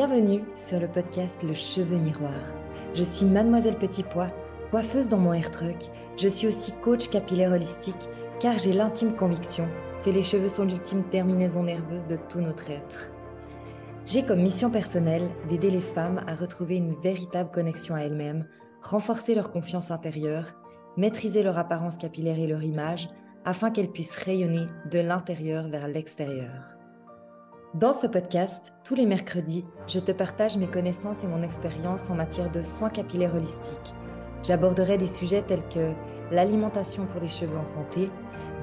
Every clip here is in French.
Bienvenue sur le podcast Le Cheveu Miroir. Je suis Mademoiselle Petit Pois, coiffeuse dans mon hair truck. Je suis aussi coach capillaire holistique car j'ai l'intime conviction que les cheveux sont l'ultime terminaison nerveuse de tout notre être. J'ai comme mission personnelle d'aider les femmes à retrouver une véritable connexion à elles-mêmes, renforcer leur confiance intérieure, maîtriser leur apparence capillaire et leur image afin qu'elles puissent rayonner de l'intérieur vers l'extérieur. Dans ce podcast, tous les mercredis, je te partage mes connaissances et mon expérience en matière de soins capillaires holistiques. J'aborderai des sujets tels que l'alimentation pour les cheveux en santé,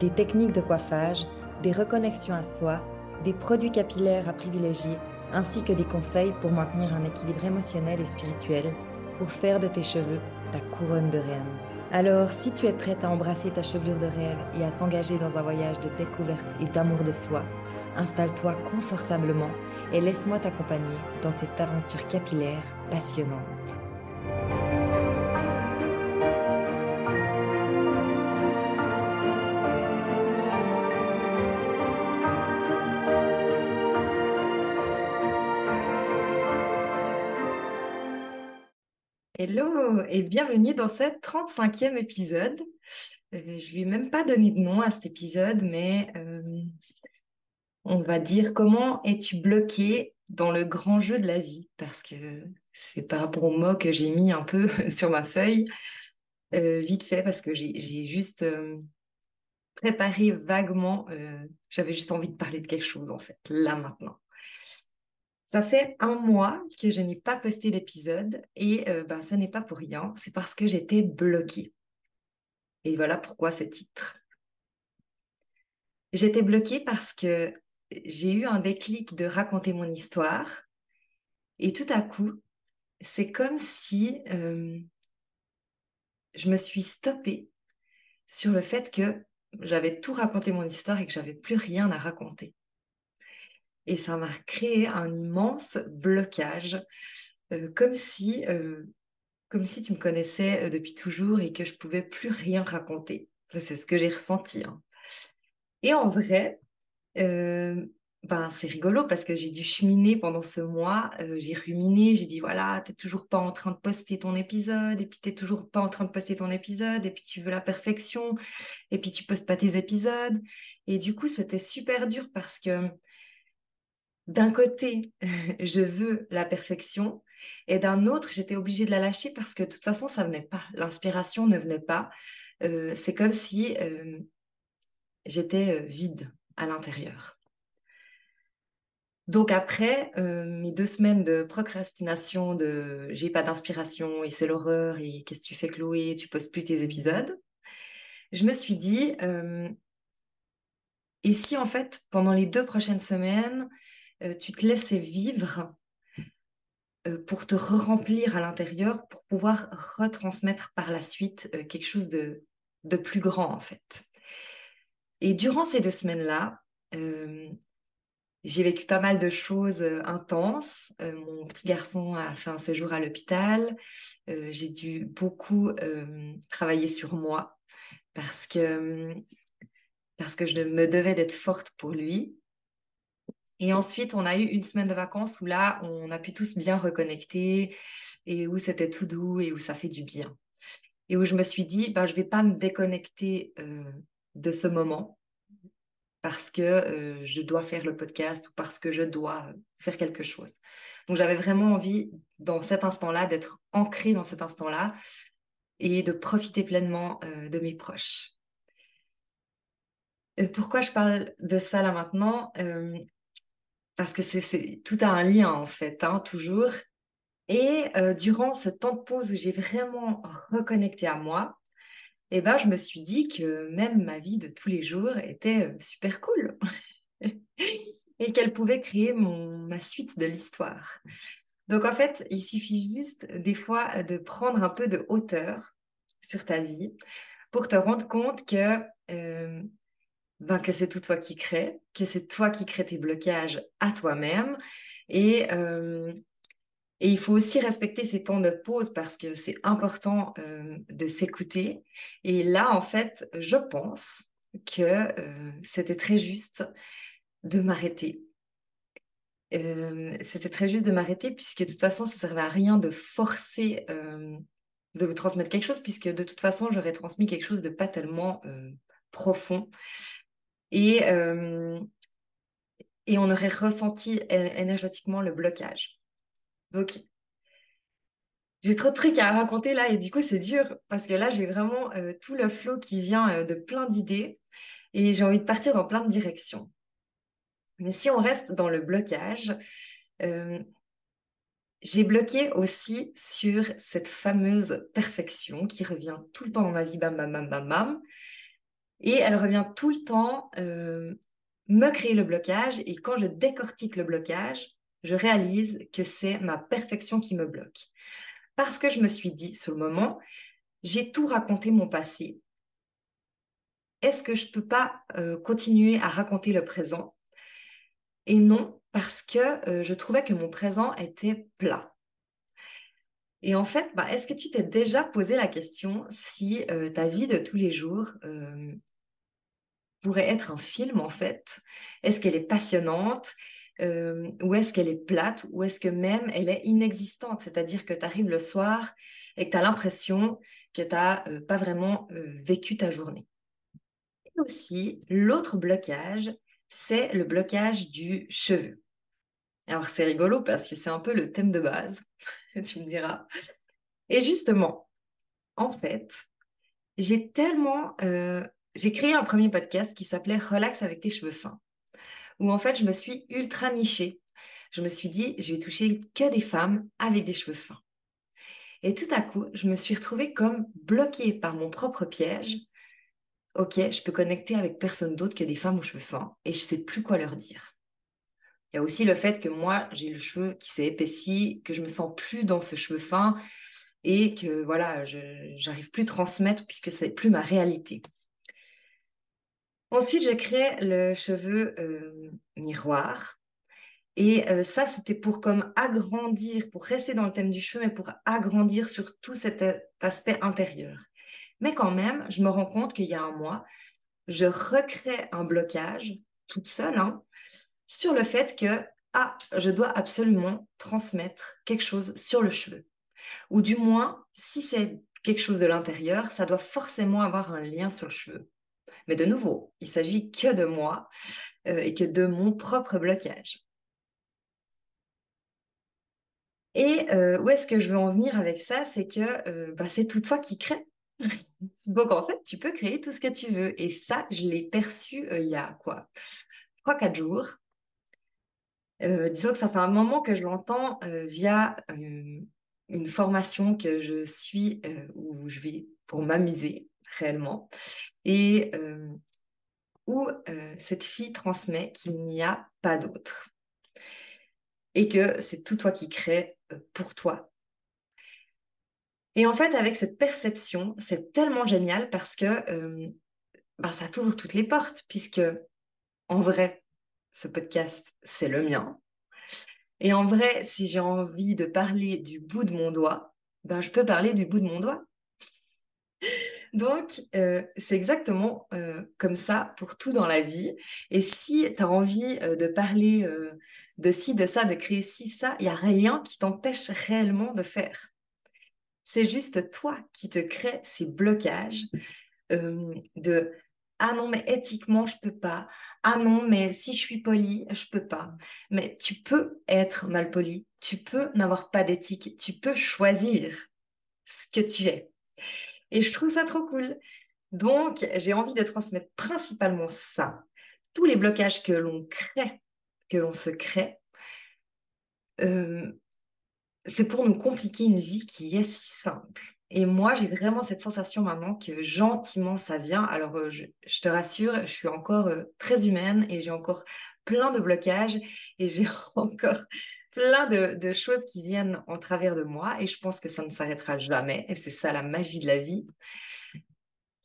des techniques de coiffage, des reconnexions à soi, des produits capillaires à privilégier, ainsi que des conseils pour maintenir un équilibre émotionnel et spirituel pour faire de tes cheveux ta couronne de reine. Alors, si tu es prête à embrasser ta chevelure de rêve et à t'engager dans un voyage de découverte et d'amour de soi, installe-toi confortablement et laisse-moi t'accompagner dans cette aventure capillaire passionnante. Hello et bienvenue dans ce 35e épisode. Euh, je lui ai même pas donné de nom à cet épisode, mais euh, on va dire comment es-tu bloqué dans le grand jeu de la vie? Parce que c'est par rapport au mot que j'ai mis un peu sur ma feuille, euh, vite fait, parce que j'ai juste euh, préparé vaguement, euh, j'avais juste envie de parler de quelque chose en fait, là maintenant. Ça fait un mois que je n'ai pas posté d'épisode et ben, ce n'est pas pour rien, c'est parce que j'étais bloquée. Et voilà pourquoi ce titre. J'étais bloquée parce que j'ai eu un déclic de raconter mon histoire. Et tout à coup, c'est comme si euh, je me suis stoppée sur le fait que j'avais tout raconté mon histoire et que j'avais plus rien à raconter. Et ça m'a créé un immense blocage, euh, comme si, euh, comme si tu me connaissais depuis toujours et que je pouvais plus rien raconter. c'est ce que j'ai ressenti. Hein. Et en vrai, euh, ben, c'est rigolo parce que j'ai dû cheminer pendant ce mois, euh, j'ai ruminé, j'ai dit voilà, t'es toujours pas en train de poster ton épisode, et puis t'es toujours pas en train de poster ton épisode, et puis tu veux la perfection, et puis tu postes pas tes épisodes. Et du coup, c'était super dur parce que d'un côté, je veux la perfection, et d'un autre, j'étais obligée de la lâcher parce que de toute façon, ça venait pas, l'inspiration ne venait pas. Euh, c'est comme si j'étais vide à l'intérieur. Donc après euh, mes deux semaines de procrastination, de j'ai pas d'inspiration et c'est l'horreur et qu'est-ce que tu fais Chloé, tu postes plus tes épisodes, je me suis dit euh, et si en fait pendant les deux prochaines semaines euh, tu te laissais vivre pour te remplir à l'intérieur pour pouvoir retransmettre par la suite quelque chose de, de plus grand en fait? Et durant ces deux semaines-là, euh, j'ai vécu pas mal de choses euh, intenses. Euh, mon petit garçon a fait un séjour à l'hôpital. j'ai dû beaucoup travailler sur moi parce que, parce que je me devais d'être forte pour lui. Et ensuite, on a eu une semaine de vacances où là, on a pu tous bien reconnecter et où c'était tout doux et où ça fait du bien. Et où je me suis dit, ben, je vais pas me déconnecter de ce moment parce que euh, je dois faire le podcast ou parce que je dois faire quelque chose. Donc j'avais vraiment envie dans cet instant-là d'être ancrée dans cet instant-là et de profiter pleinement euh, de mes proches. Euh, pourquoi je parle de ça là maintenant? Parce que c'est tout a un lien en fait, hein, toujours. Et durant ce temps de pause où j'ai vraiment reconnecté à moi, et eh ben, je me suis dit que même ma vie de tous les jours était euh, super cool et qu'elle pouvait créer mon, ma suite de l'histoire. Donc en fait, il suffit juste des fois de prendre un peu de hauteur sur ta vie pour te rendre compte que, euh, ben, que c'est tout toi qui crée, que c'est toi qui crée tes blocages à toi-même et, euh, et il faut aussi respecter ces temps de pause parce que c'est important euh, de s'écouter. Et là, en fait, je pense que euh, c'était très juste de m'arrêter euh, c'était très juste de m'arrêter puisque de toute façon, ça servait à rien de forcer de vous transmettre quelque chose puisque de toute façon, j'aurais transmis quelque chose de pas tellement profond. Et on aurait ressenti énergétiquement le blocage. Donc, j'ai trop de trucs à raconter là et du coup, c'est dur parce que là, j'ai vraiment tout le flot qui vient de plein d'idées et j'ai envie de partir dans plein de directions. Mais si on reste dans le blocage, euh, j'ai bloqué aussi sur cette fameuse perfection qui revient tout le temps dans ma vie, bam, bam, bam, bam, bam. Et elle revient tout le temps euh, me créer le blocage. Et quand je décortique le blocage, je réalise que c'est ma perfection qui me bloque. Parce que je me suis dit, sur le moment, j'ai tout raconté mon passé. Est-ce que je peux pas euh, continuer à raconter le présent? Et non, parce que euh, je trouvais que mon présent était plat. Et en fait, bah, est-ce que tu t'es déjà posé la question si euh, ta vie de tous les jours pourrait être un film en fait? Est-ce qu'elle est passionnante? Ou est-ce qu'elle est plate ou est-ce que même elle est inexistante C'est-à-dire que tu arrives le soir et que tu as l'impression que tu n'as pas vraiment vécu ta journée. Et aussi, l'autre blocage, c'est le blocage du cheveu. Alors c'est rigolo parce que c'est un peu le thème de base, tu me diras. Et justement, en fait, j'ai tellement... Euh, j'ai créé un premier podcast qui s'appelait Relax avec tes cheveux fins, où en fait je me suis ultra nichée. Je me suis dit, je vais toucher que des femmes avec des cheveux fins. Et tout à coup, je me suis retrouvée comme bloquée par mon propre piège ok, je peux connecter avec personne d'autre que des femmes aux cheveux fins et je sais plus quoi leur dire. Il y a aussi le fait que moi, j'ai le cheveu qui s'est épaissi, que je me sens plus dans ce cheveu fin et que voilà, je plus à transmettre puisque c'est plus ma réalité. Ensuite, j'ai créé le cheveu euh, miroir. Et euh, ça, c'était pour comme agrandir, pour rester dans le thème du cheveu, mais pour agrandir sur tout cet aspect intérieur. Mais quand même, je me rends compte qu'il y a un mois, je recrée un blocage toute seule hein, sur le fait que ah, je dois absolument transmettre quelque chose sur le cheveu. Ou du moins, si c'est quelque chose de l'intérieur, ça doit forcément avoir un lien sur le cheveu. Mais de nouveau, il s'agit que de moi euh, et que de mon propre blocage. Et euh, où est-ce que je veux en venir avec ça? C'est que euh, bah, c'est tout toi qui crée. Donc en fait, tu peux créer tout ce que tu veux. Et ça, je l'ai perçu il y a quoi? 3-4 jours. Disons que ça fait un moment que je l'entends via une formation que je suis où je vais pour m'amuser réellement et où cette fille transmet qu'il n'y a pas d'autre et que c'est tout toi qui crée pour toi et en fait, avec cette perception, c'est tellement génial parce que euh, bah, ça t'ouvre toutes les portes, puisque en vrai, ce podcast, c'est le mien. Et en vrai, si j'ai envie de parler du bout de mon doigt, ben, je peux parler du bout de mon doigt. Donc, euh, c'est exactement euh, comme ça pour tout dans la vie. Et si tu as envie de parler de ci, de ça, de créer ci, ça, il n'y a rien qui t'empêche réellement de faire. C'est juste toi qui te crée ces blocages euh, de ah non mais éthiquement je peux pas. Ah non mais si je suis poli je peux pas mais tu peux être mal poli. Tu peux n'avoir pas d'éthique. Tu peux choisir ce que tu es et je trouve ça trop cool donc j'ai envie de transmettre principalement ça tous les blocages que l'on crée que l'on se crée euh, c'est pour nous compliquer une vie qui est si simple. Et moi, j'ai vraiment cette sensation maintenant que gentiment ça vient. Alors, euh, je, te rassure, je suis encore euh, très humaine et j'ai encore plein de blocages et j'ai encore plein de, choses qui viennent en travers de moi et je pense que ça ne s'arrêtera jamais. Et c'est ça la magie de la vie.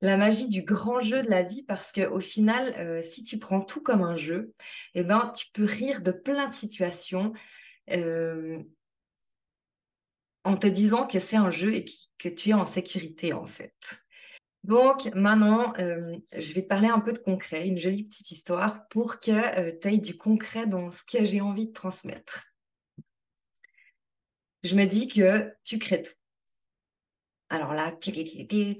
La magie du grand jeu de la vie parce que au final, euh, si tu prends tout comme un jeu, eh ben, tu peux rire de plein de situations en te disant que c'est un jeu et que tu es en sécurité en fait. Donc maintenant, euh, je vais te parler un peu de concret, une jolie petite histoire pour que euh, tu aies du concret dans ce que j'ai envie de transmettre. Je me dis que tu crées tout. Alors là, tu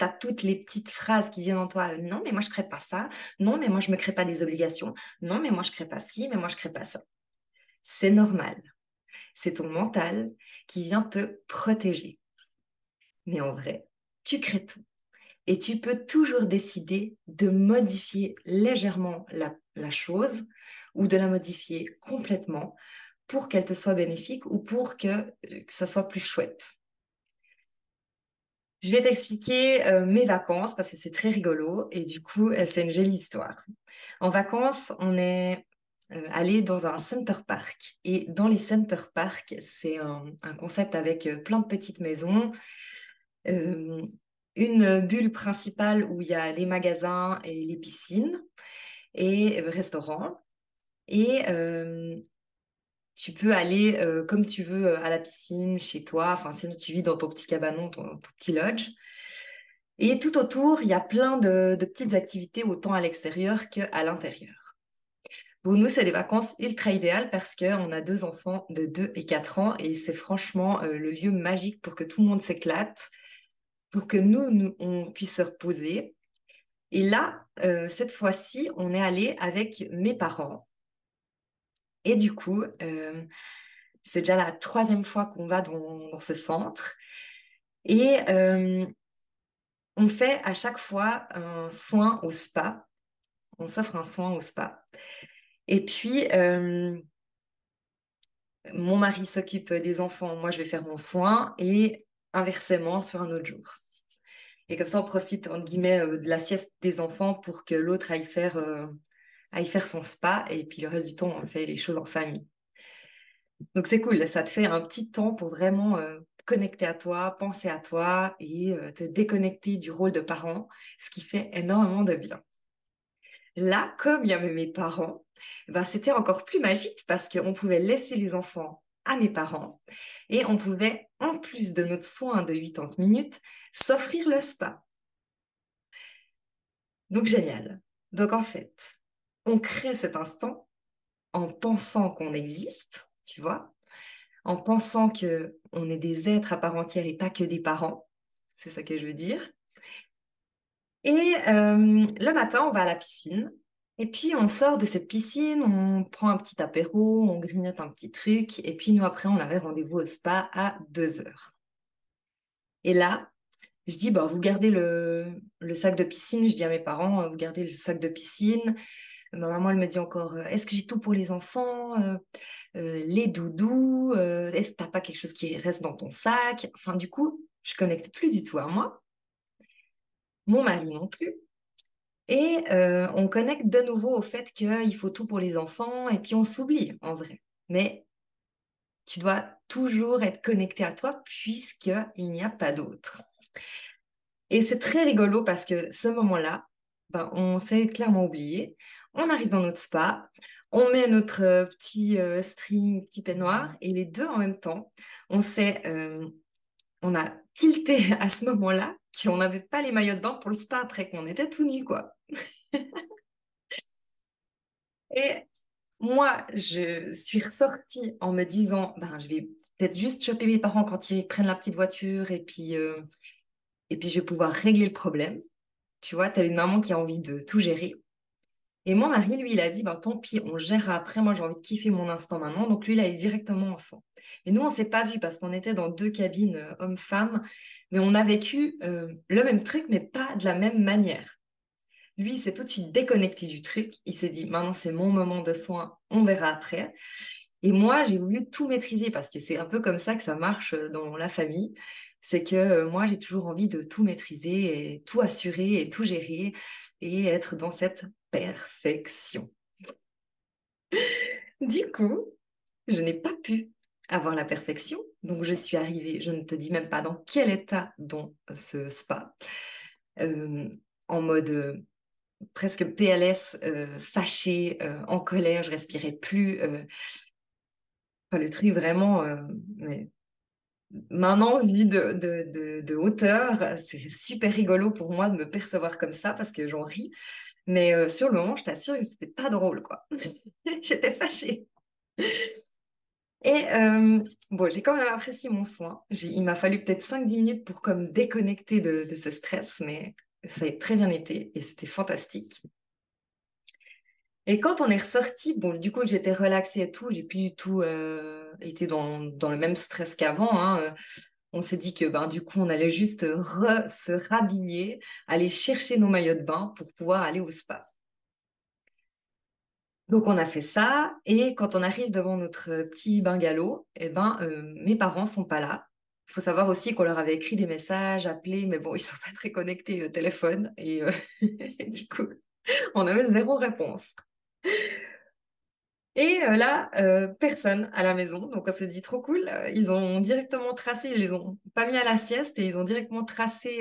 as toutes les petites phrases qui viennent en toi. Non, mais moi, je crée pas ça. Non, mais moi, je ne me crée pas des obligations. Non, mais moi, je ne crée pas ci, mais moi, je ne crée pas ça. C'est normal. C'est ton mental qui vient te protéger. Mais en vrai, tu crées tout. Et tu peux toujours décider de modifier légèrement la, chose ou de la modifier complètement pour qu'elle te soit bénéfique ou pour que, euh, ça soit plus chouette. Je vais t'expliquer euh, mes vacances parce que c'est très rigolo et du coup, euh, c'est une jolie histoire. En vacances, on est allé dans un center park. Et dans les center parks, c'est un, concept avec plein de petites maisons une bulle principale où il y a les magasins et les piscines et restaurants. Et tu peux aller euh, comme tu veux euh, à la piscine, chez toi, enfin sinon tu vis dans ton petit cabanon, ton, petit lodge. Et tout autour, il y a plein de, petites activités autant à l'extérieur qu'à l'intérieur. Pour nous, c'est des vacances ultra idéales parce qu'on a deux enfants de 2 et 4 ans et c'est franchement le lieu magique pour que tout le monde s'éclate pour que nous, on puisse se reposer. Et là, euh, cette fois-ci, on est allé avec mes parents. Et du coup, euh, c'est déjà la troisième fois qu'on va dans, ce centre. Et euh, on fait à chaque fois un soin au spa. On s'offre un soin au spa. Et puis, mon mari s'occupe des enfants, moi je vais faire mon soin et inversement sur un autre jour. Et comme ça, on profite, entre guillemets, euh, de la sieste des enfants pour que l'autre aille faire, euh, aille faire son spa. Et puis le reste du temps, on fait les choses en famille. Donc c'est cool, ça te fait un petit temps pour vraiment euh, connecter à toi, penser à toi et te déconnecter du rôle de parent, ce qui fait énormément de bien. Là, comme il y avait mes parents, ben, c'était encore plus magique parce qu'on pouvait laisser les enfants à mes parents et on pouvait, en plus de notre soin de 80 minutes, s'offrir le spa. Donc génial. Donc en fait, on crée cet instant en pensant qu'on existe, tu vois, en pensant que on est des êtres à part entière et pas que des parents. C'est ça que je veux dire. Et euh, le matin, on va à la piscine et puis on sort de cette piscine, on prend un petit apéro, on grignote un petit truc, et puis nous après on avait rendez-vous au spa à 2 heures. Et là, je dis, bah, vous gardez le, sac de piscine, je dis à mes parents, vous gardez le sac de piscine. Ma maman, elle me dit encore, est-ce que j'ai tout pour les enfants euh, euh, Les doudous euh, Est-ce que t'as pas quelque chose qui reste dans ton sac? Enfin, du coup, je connecte plus du tout à moi. Mon mari non plus. Et euh, on connecte de nouveau au fait qu'il faut tout pour les enfants et puis on s'oublie en vrai. Mais tu dois toujours être connecté à toi puisqu'il n'y a pas d'autre. Et c'est très rigolo parce que ce moment-là, ben, on s'est clairement oublié. On arrive dans notre spa, on met notre euh, petit euh, string, petit peignoir et les deux en même temps, on s'est, on a tilté à ce moment-là qu'on n'avait pas les maillots de bain pour le spa après, qu'on était tout nus, quoi. et moi, je suis ressortie en me disant, ben, je vais peut-être juste choper mes parents quand ils prennent la petite voiture et puis, euh, et puis je vais pouvoir régler le problème. Tu vois, tu as une maman qui a envie de tout gérer. Et mon mari, lui, il a dit, ben, tant pis, on gérera après. Moi, j'ai envie de kiffer mon instant maintenant. Donc, lui, il allait directement en son. Et nous, on s'est pas vus parce qu'on était dans deux cabines euh, hommes-femmes, mais on a vécu euh, le même truc, mais pas de la même manière. Lui, il s'est tout de suite déconnecté du truc. Il s'est dit, maintenant, c'est mon moment de soin, on verra après. Et moi, j'ai voulu tout maîtriser parce que c'est un peu comme ça que ça marche euh, dans la famille. C'est que moi, j'ai toujours envie de tout maîtriser et tout assurer et tout gérer et être dans cette perfection. Du coup, je n'ai pas pu avoir la perfection. Donc, je suis arrivée, je ne te dis même pas dans quel état dans ce spa, euh, en mode euh, presque PLS, euh, fâché, en colère, je respirais plus. le truc vraiment, mais maintenant, de, de, hauteur, c'est super rigolo pour moi de me percevoir comme ça parce que j'en ris. Mais euh, sur le moment, je t'assure que c'était pas drôle, quoi. J'étais fâchée. Et euh, bon, j'ai quand même apprécié mon soin. Il m'a fallu peut-être 5-10 minutes pour comme déconnecter de, ce stress, mais ça a très bien été et c'était fantastique. Et quand on est ressorti, bon, du coup, j'étais relaxée et tout, j'ai plus du tout euh, été dans, dans, le même stress qu'avant. Hein. On s'est dit que ben, du coup, on allait juste se rhabiller, aller chercher nos maillots de bain pour pouvoir aller au spa. Donc on a fait ça et quand on arrive devant notre petit bungalow, eh ben euh, mes parents sont pas là. Il faut savoir aussi qu'on leur avait écrit des messages, appelé, mais bon ils sont pas très connectés au téléphone et, euh, et du coup on avait zéro réponse. Et euh, là, euh, personne à la maison. Donc, on s'est dit trop cool. Euh, ils ont directement tracé, ils les ont pas mis à la sieste et ils ont directement tracé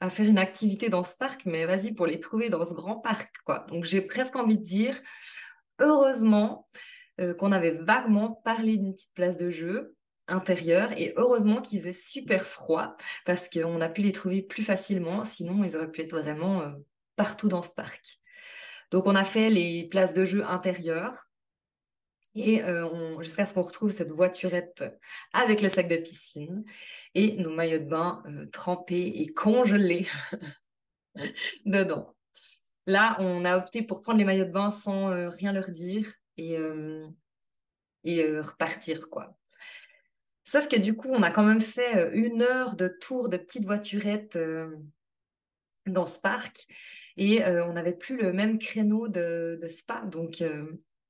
à faire une activité dans ce parc. Mais vas-y, pour les trouver dans ce grand parc, quoi. Donc, j'ai presque envie de dire, heureusement qu'on avait vaguement parlé d'une petite place de jeu intérieure et heureusement qu'il faisait super froid parce qu'on a pu les trouver plus facilement. Sinon, ils auraient pu être vraiment partout dans ce parc. Donc, on a fait les places de jeu intérieures euh, jusqu'à ce qu'on retrouve cette voiturette avec le sac de piscine et nos maillots de bain euh, trempés et congelés dedans. Là, on a opté pour prendre les maillots de bain sans euh, rien leur dire et, et repartir, quoi. Sauf que du coup, on a quand même fait une heure de tour de petite voiturette dans ce parc et on n'avait plus le même créneau de, de spa. Donc,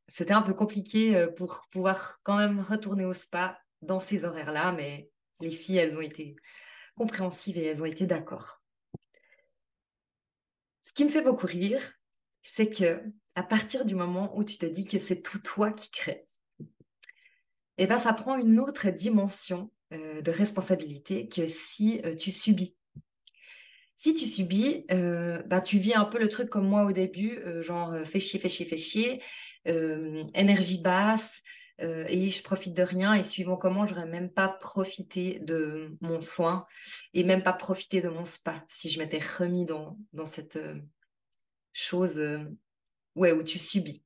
c'était un peu compliqué euh, pour pouvoir quand même retourner au spa dans ces horaires-là, mais les filles, elles ont été compréhensives et elles ont été d'accord. Ce qui me fait beaucoup rire, c'est que à partir du moment où tu te dis que c'est tout toi qui crée, eh ben ça prend une autre dimension euh, de responsabilité que si euh, tu subis. Si tu subis, bah, tu vis un peu le truc comme moi au début, genre fais chier, fais chier, fais chier, euh, énergie basse euh, et je profite de rien et suivant comment j'aurais même pas profité de mon soin et même pas profité de mon spa si je m'étais remis dans, dans cette euh, chose ouais, où tu subis.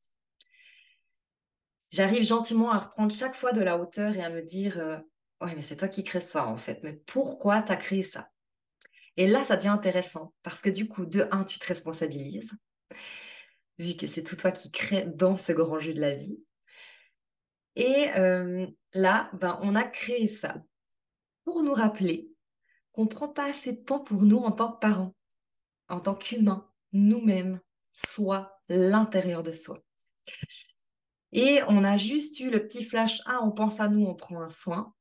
J'arrive gentiment à reprendre chaque fois de la hauteur et à me dire ouais mais c'est toi qui crée ça en fait. Mais pourquoi tu as créé ça? Et là ça devient intéressant parce que du coup de un tu te responsabilises vu que c'est tout toi qui crée dans ce grand jeu de la vie. Et euh, là, ben, on a créé ça pour nous rappeler qu'on ne prend pas assez de temps pour nous en tant que parents, en tant qu'humains, nous-mêmes, soi, l'intérieur de soi. Et on a juste eu le petit flash, ah, on pense à nous, on prend un soin.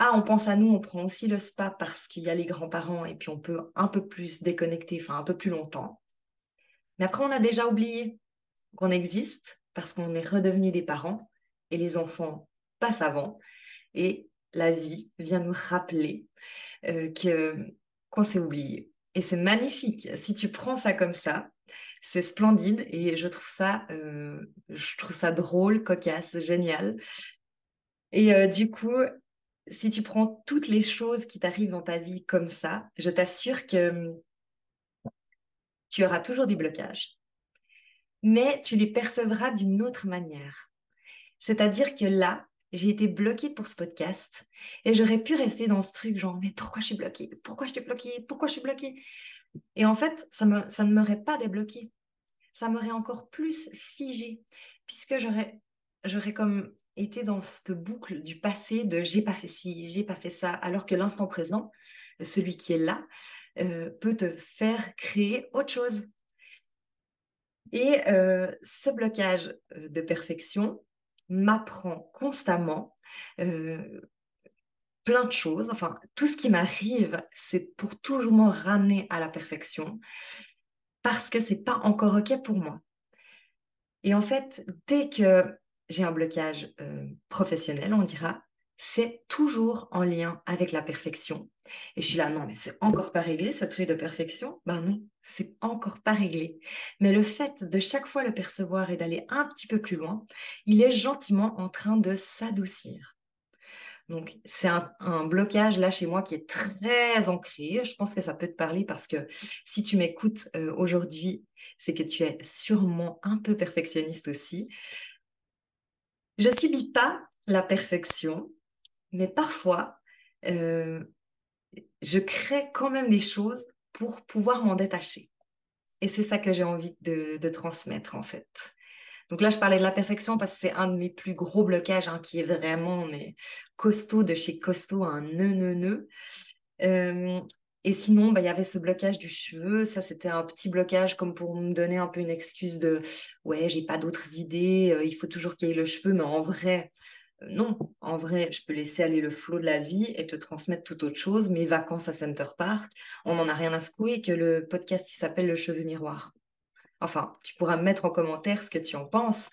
Ah, on pense à nous, on prend aussi le spa parce qu'il y a les grands-parents et puis on peut un peu plus déconnecter, enfin un peu plus longtemps. Mais après, on a déjà oublié qu'on existe parce qu'on est redevenu des parents et les enfants passent avant. Et la vie vient nous rappeler euh, que qu'on s'est oublié. Et c'est magnifique. Si tu prends ça comme ça, c'est splendide et je trouve ça, euh, drôle, cocasse, génial. Et euh, du coup, si tu prends toutes les choses qui t'arrivent dans ta vie comme ça, je t'assure que tu auras toujours des blocages, mais tu les percevras d'une autre manière. C'est-à-dire que là, j'ai été bloquée pour ce podcast et j'aurais pu rester dans ce truc genre mais pourquoi je suis bloquée? Pourquoi je suis bloquée? Pourquoi je suis bloquée? Et en fait, ça, me, ça ne m'aurait pas débloqué. Ça m'aurait encore plus figé puisque j'aurais j'aurais comme été dans cette boucle du passé de j'ai pas fait ci, j'ai pas fait ça alors que l'instant présent, celui qui est là, euh, peut te faire créer autre chose. Et euh, ce blocage euh, de perfection m'apprend constamment plein de choses. Enfin, tout ce qui m'arrive, c'est pour toujours me ramener à la perfection parce que c'est pas encore OK pour moi. Et en fait, dès que j'ai un blocage professionnel, on dira, c'est toujours en lien avec la perfection. Et je suis là, non, mais c'est encore pas réglé ce truc de perfection? Ben non, c'est encore pas réglé. Mais le fait de chaque fois le percevoir et d'aller un petit peu plus loin, il est gentiment en train de s'adoucir. Donc, c'est un, blocage là chez moi qui est très ancré. Je pense que ça peut te parler parce que si tu m'écoutes euh, aujourd'hui, c'est que tu es sûrement un peu perfectionniste aussi. Je subis pas la perfection, mais parfois, euh, je crée quand même des choses pour pouvoir m'en détacher. Et c'est ça que j'ai envie de, transmettre en fait. Donc là, je parlais de la perfection parce que c'est un de mes plus gros blocages hein, qui est vraiment mais, costaud de chez costaud, un nœud, nœud, nœud. Et sinon, bah, il y avait ce blocage du cheveu. Ça, c'était un petit blocage comme pour me donner un peu une excuse de ouais, j'ai pas d'autres idées, euh, il faut toujours qu'il y ait le cheveu. Mais en vrai, non, en vrai, je peux laisser aller le flot de la vie et te transmettre toute autre chose. Mes vacances à Center Park, on n'en a rien à secouer que le podcast qui s'appelle Le cheveu miroir. Enfin, tu pourras mettre en commentaire ce que tu en penses.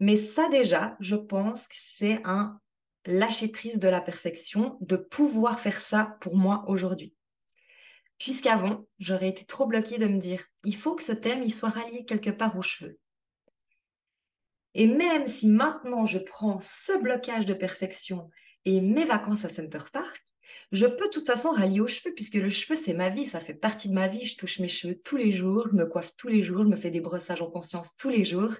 Mais ça déjà, je pense que c'est un lâcher prise de la perfection, de pouvoir faire ça pour moi aujourd'hui. Puisqu'avant, j'aurais été trop bloquée de me dire, il faut que ce thème il soit rallié quelque part aux cheveux. Et même si maintenant je prends ce blocage de perfection et mes vacances à Center Park, je peux de toute façon rallier aux cheveux, puisque le cheveu, c'est ma vie, ça fait partie de ma vie. Je touche mes cheveux tous les jours, je me coiffe tous les jours, je me fais des brossages en conscience tous les jours.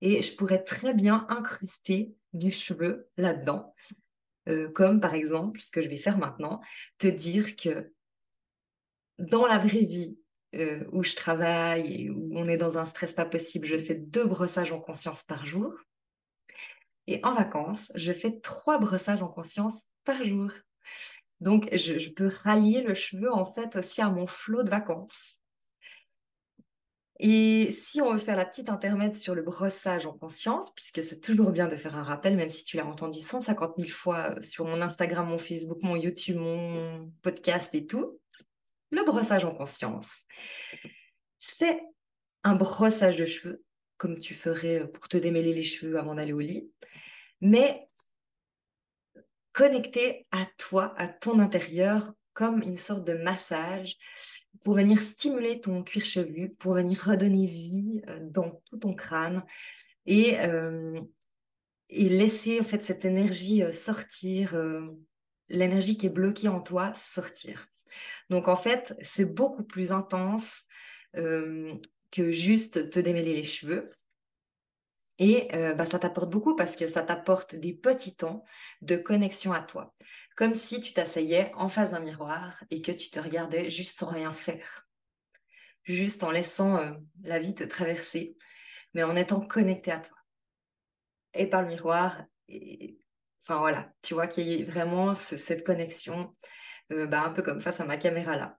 Et je pourrais très bien incruster du cheveu là-dedans. Euh, comme par exemple, ce que je vais faire maintenant, te dire que dans la vraie vie, euh, où je travaille et où on est dans un stress pas possible, je fais deux brossages en conscience par jour. Et en vacances, je fais trois brossages en conscience par jour. Donc, je, peux rallier le cheveu en fait aussi à mon flot de vacances. Et si on veut faire la petite intermède sur le brossage en conscience, puisque c'est toujours bien de faire un rappel, même si tu l'as entendu 150 000 fois euh, sur mon Instagram, mon Facebook, mon YouTube, mon podcast et tout, le brossage en conscience, c'est un brossage de cheveux, comme tu ferais pour te démêler les cheveux avant d'aller au lit, mais connecté à toi, à ton intérieur, comme une sorte de massage pour venir stimuler ton cuir chevelu, pour venir redonner vie euh, dans tout ton crâne et, euh, laisser cette énergie euh, sortir, l'énergie qui est bloquée en toi sortir. Donc en fait, c'est beaucoup plus intense que juste te démêler les cheveux. Et euh, bah, ça t'apporte beaucoup parce que ça t'apporte des petits temps de connexion à toi. Comme si tu t'asseyais en face d'un miroir et que tu te regardais juste sans rien faire. Juste en laissant euh, la vie te traverser, mais en étant connecté à toi. Et par le miroir. Enfin voilà, tu vois qu'il y a vraiment cette connexion, euh, bah, un peu comme face à ma caméra là.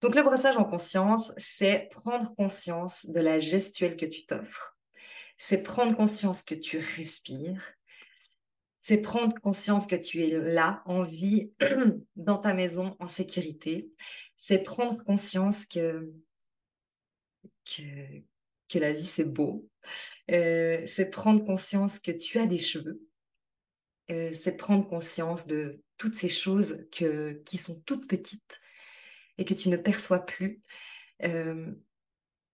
Donc le brossage en conscience, c'est prendre conscience de la gestuelle que tu t'offres. C'est prendre conscience que tu respires, c'est prendre conscience que tu es là, en vie, dans ta maison, en sécurité, c'est prendre conscience que, que, la vie, c'est beau, euh, c'est prendre conscience que tu as des cheveux, euh, c'est prendre conscience de toutes ces choses que, qui sont toutes petites et que tu ne perçois plus. Euh,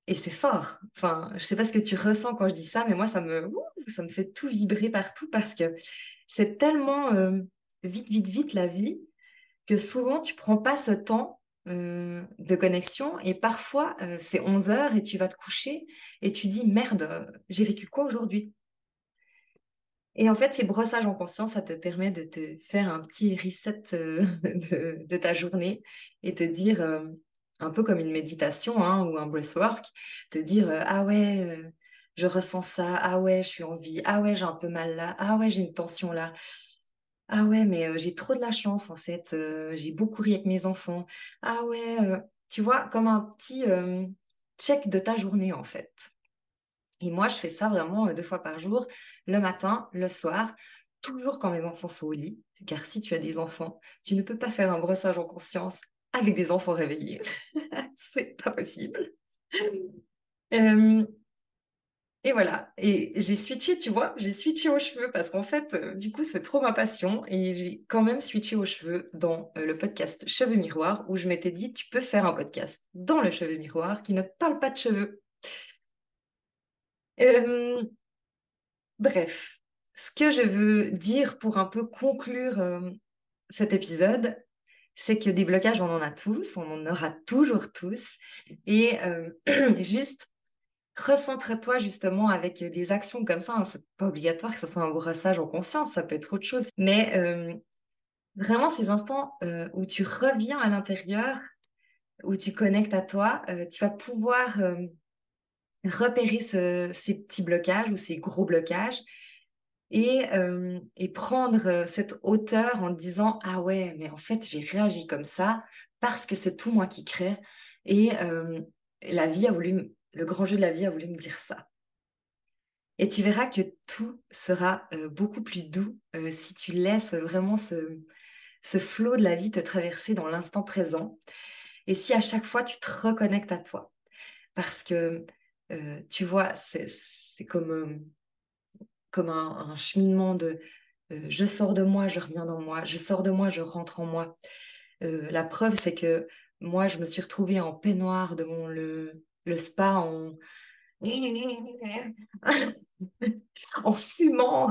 et c'est fort. Enfin, je sais pas ce que tu ressens quand je dis ça, mais moi, ça me, fait tout vibrer partout parce que c'est tellement euh, vite, vite, vite la vie que souvent, tu prends pas ce temps euh, de connexion et parfois, c'est 11 heures et tu vas te coucher et tu dis, merde, j'ai vécu quoi aujourd'hui? Et en fait, ces brossages en conscience, ça te permet de te faire un petit reset de, de ta journée et te dire, un peu comme une méditation hein, ou un breathwork, te dire euh, ah ouais, euh, je ressens ça, ah ouais, je suis en vie, ah ouais, j'ai un peu mal là, ah ouais, j'ai une tension là. Ah ouais, mais euh, j'ai trop de la chance en fait, j'ai beaucoup ri avec mes enfants. Ah ouais, tu vois, comme un petit check de ta journée en fait. Et moi, je fais ça vraiment deux fois par jour, le matin, le soir, toujours quand mes enfants sont au lit. Car si tu as des enfants, tu ne peux pas faire un brossage en conscience avec des enfants réveillés. c'est pas possible. Euh, et voilà. Et j'ai switché, tu vois, j'ai switché aux cheveux parce qu'en fait, euh, du coup, c'est trop ma passion. Et j'ai quand même switché aux cheveux dans euh, le podcast Cheveux Miroir où je m'étais dit, tu peux faire un podcast dans le cheveux miroir qui ne parle pas de cheveux. Bref, ce que je veux dire pour un peu conclure euh, cet épisode, c'est que des blocages, on en a tous, on en aura toujours tous. Et euh, juste, recentre-toi justement avec des actions comme ça. Hein. C'est pas obligatoire que ce soit un brossage en conscience, ça peut être autre chose. Mais euh, vraiment, ces instants où tu reviens à l'intérieur, où tu connectes à toi, tu vas pouvoir repérer ces petits blocages ou ces gros blocages et, euh, et prendre euh, cette hauteur en disant ah ouais mais en fait j'ai réagi comme ça parce que c'est tout moi qui crée et euh, la vie a voulu le grand jeu de la vie a voulu me dire ça. Et tu verras que tout sera beaucoup plus doux si tu laisses vraiment ce, ce flot de la vie te traverser dans l'instant présent et si à chaque fois tu te reconnectes à toi. Parce que tu vois c'est comme comme un, cheminement de euh, je sors de moi, je reviens dans moi, je sors de moi, je rentre en moi. Euh, la preuve, c'est que moi, je me suis retrouvée en peignoir devant le, le spa en, en fumant,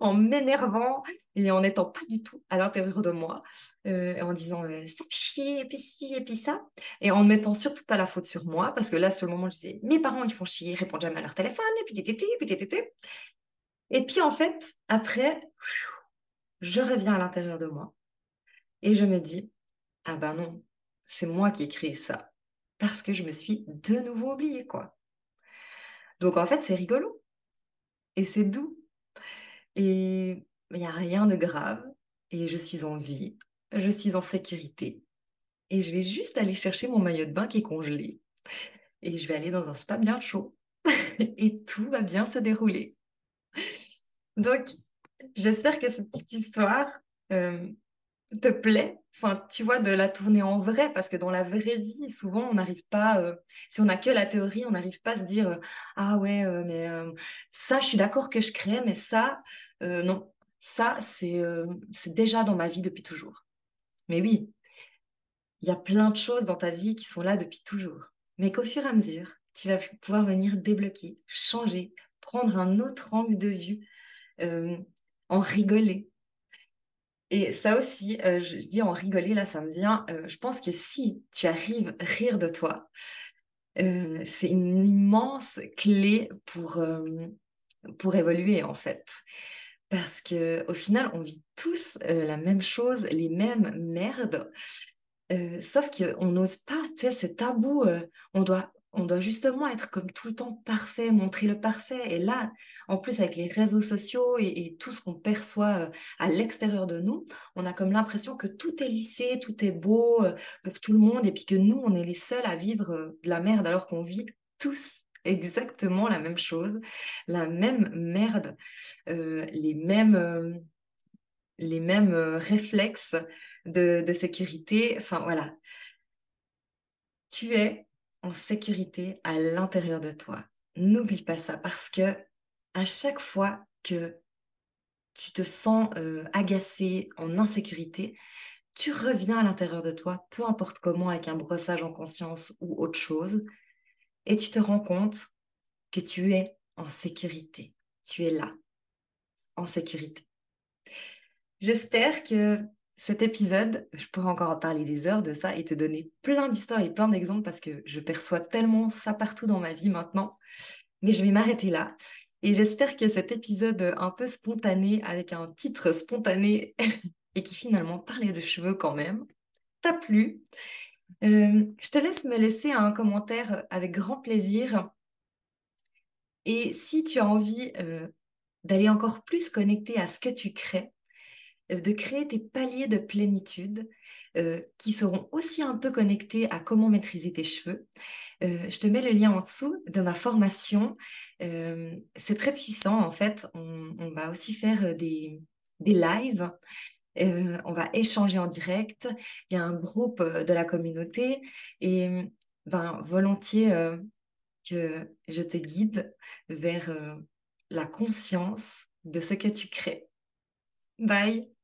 en m'énervant et en n'étant pas du tout à l'intérieur de moi, euh, en disant ça chier, et puis ci, et puis ça, et en ne mettant surtout pas la faute sur moi, parce que là, sur le moment, je disais mes parents, ils font chier, ils répondent jamais à leur téléphone, et puis tété, et puis tété. Et puis en fait, après, je reviens à l'intérieur de moi et je me dis, ah ben non, c'est moi qui ai ça. Parce que je me suis de nouveau oubliée, quoi. Donc en fait, c'est rigolo. Et c'est doux. Et il n'y a rien de grave. Et je suis en vie. Je suis en sécurité. Et je vais juste aller chercher mon maillot de bain qui est congelé. Et je vais aller dans un spa bien chaud. et tout va bien se dérouler. Donc, j'espère que cette petite histoire euh, te plaît. Enfin, tu vois, de la tourner en vrai, parce que dans la vraie vie, souvent, on n'arrive pas, euh, si on n'a que la théorie, on n'arrive pas à se dire, euh, ah ouais, mais ça, je suis d'accord que je crée, mais ça, non, ça, c'est déjà dans ma vie depuis toujours. Mais oui, il y a plein de choses dans ta vie qui sont là depuis toujours. Mais qu'au fur et à mesure, tu vas pouvoir venir débloquer, changer, prendre un autre angle de vue, euh, en rigoler. Et ça aussi, euh, je, dis en rigoler, là, ça me vient. Euh, je pense que si tu arrives à rire de toi, c'est une immense clé pour, pour évoluer, en fait. Parce que au final, on vit tous la même chose, les mêmes merdes. sauf qu'on n'ose pas, tu sais, c'est tabou. on doit on doit justement être comme tout le temps parfait, montrer le parfait. Et là, en plus avec les réseaux sociaux et, tout ce qu'on perçoit euh, à l'extérieur de nous, on a comme l'impression que tout est lissé, tout est beau euh, pour tout le monde, et puis que nous, on est les seuls à vivre euh, de la merde alors qu'on vit tous exactement la même chose, la même merde, les mêmes... réflexes de, de sécurité. Enfin voilà, tu es en sécurité à l'intérieur de toi. N'oublie pas ça parce que à chaque fois que tu te sens euh, agacé, en insécurité, tu reviens à l'intérieur de toi, peu importe comment, avec un brossage en conscience ou autre chose, et tu te rends compte que tu es en sécurité. Tu es là, en sécurité. J'espère que cet épisode, je pourrais encore en parler des heures de ça et te donner plein d'histoires et plein d'exemples parce que je perçois tellement ça partout dans ma vie maintenant. Mais je vais m'arrêter là. Et j'espère que cet épisode un peu spontané, avec un titre spontané et qui finalement parlait de cheveux quand même, t'a plu. Euh, je te laisse me laisser un commentaire avec grand plaisir. Et si tu as envie euh, d'aller encore plus connecter à ce que tu crées, de créer tes paliers de plénitude euh, qui seront aussi un peu connectés à comment maîtriser tes cheveux. Euh, je te mets le lien en dessous de ma formation. c'est très puissant en fait. On, va aussi faire des, des lives. on va échanger en direct. Il y a un groupe de la communauté et ben, volontiers que je te guide vers la conscience de ce que tu crées. Bye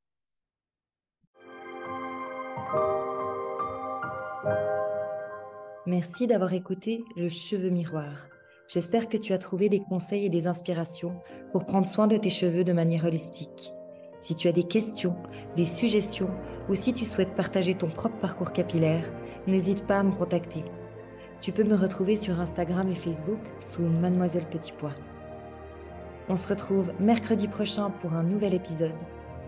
Merci d'avoir écouté Le Cheveu Miroir. J'espère que tu as trouvé des conseils et des inspirations pour prendre soin de tes cheveux de manière holistique. Si tu as des questions, des suggestions ou si tu souhaites partager ton propre parcours capillaire, n'hésite pas à me contacter. Tu peux me retrouver sur Instagram et Facebook sous Mademoiselle Petit Pois. On se retrouve mercredi prochain pour un nouvel épisode.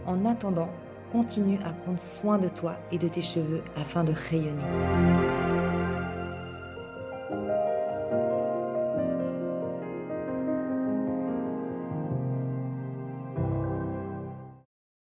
En attendant, continue à prendre soin de toi et de tes cheveux afin de rayonner.